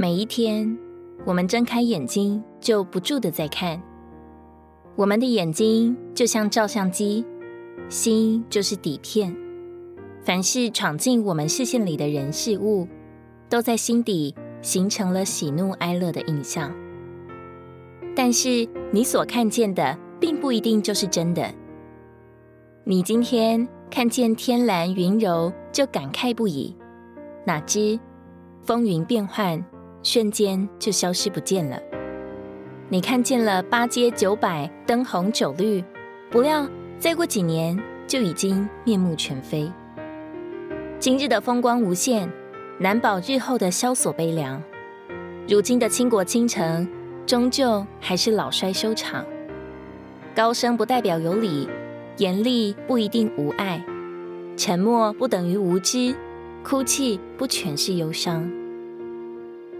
每一天，我们睁开眼睛就不住地在看。我们的眼睛就像照相机，心就是底片。凡是闯进我们视线里的人事物，都在心底形成了喜怒哀乐的印象。但是你所看见的，并不一定就是真的。你今天看见天蓝云柔，就感慨不已，哪知风云变幻，瞬间就消失不见了。你看见了八街九百，灯红酒绿，不料再过几年，就已经面目全非。今日的风光无限，难保日后的萧索悲凉。如今的倾国倾城，终究还是老衰收场。高声不代表有理，严厉不一定无爱，沉默不等于无知，哭泣不全是忧伤。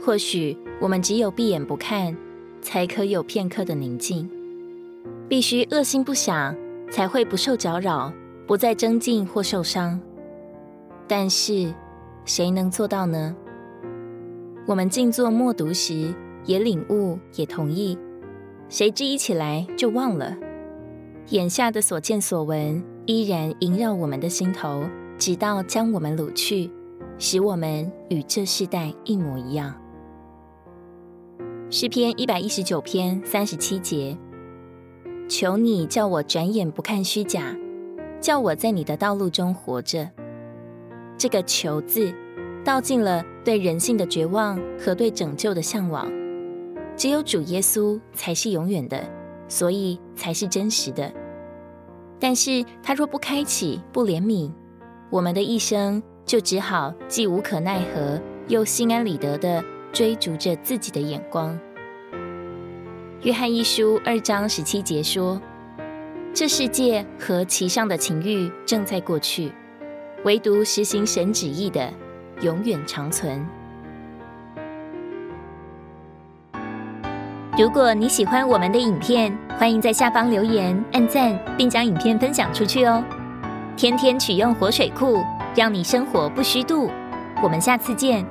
或许我们只有闭眼不看，才可有片刻的宁静。必须恶心不想，才会不受搅扰，不再争竞或受伤。但是，谁能做到呢？我们静坐默读时，也领悟，也同意；谁知一起来就忘了。眼下的所见所闻，依然萦绕我们的心头，直到将我们掳去，使我们与这世代一模一样。诗篇一百一十九篇三十七节：求你叫我转眼不看虚假，叫我在你的道路中活着。这个“求”字，道尽了对人性的绝望和对拯救的向往。只有主耶稣才是永远的，所以才是真实的。但是他若不开启、不怜悯，我们的一生就只好既无可奈何，又心安理得地追逐着自己的眼光。约翰一书二章十七节说：“这世界和其上的情欲正在过去。”唯独实行神旨意的，永远长存。如果你喜欢我们的影片，欢迎在下方留言、按赞，并将影片分享出去哦。天天取用活水库，让你生活不虚度。我们下次见。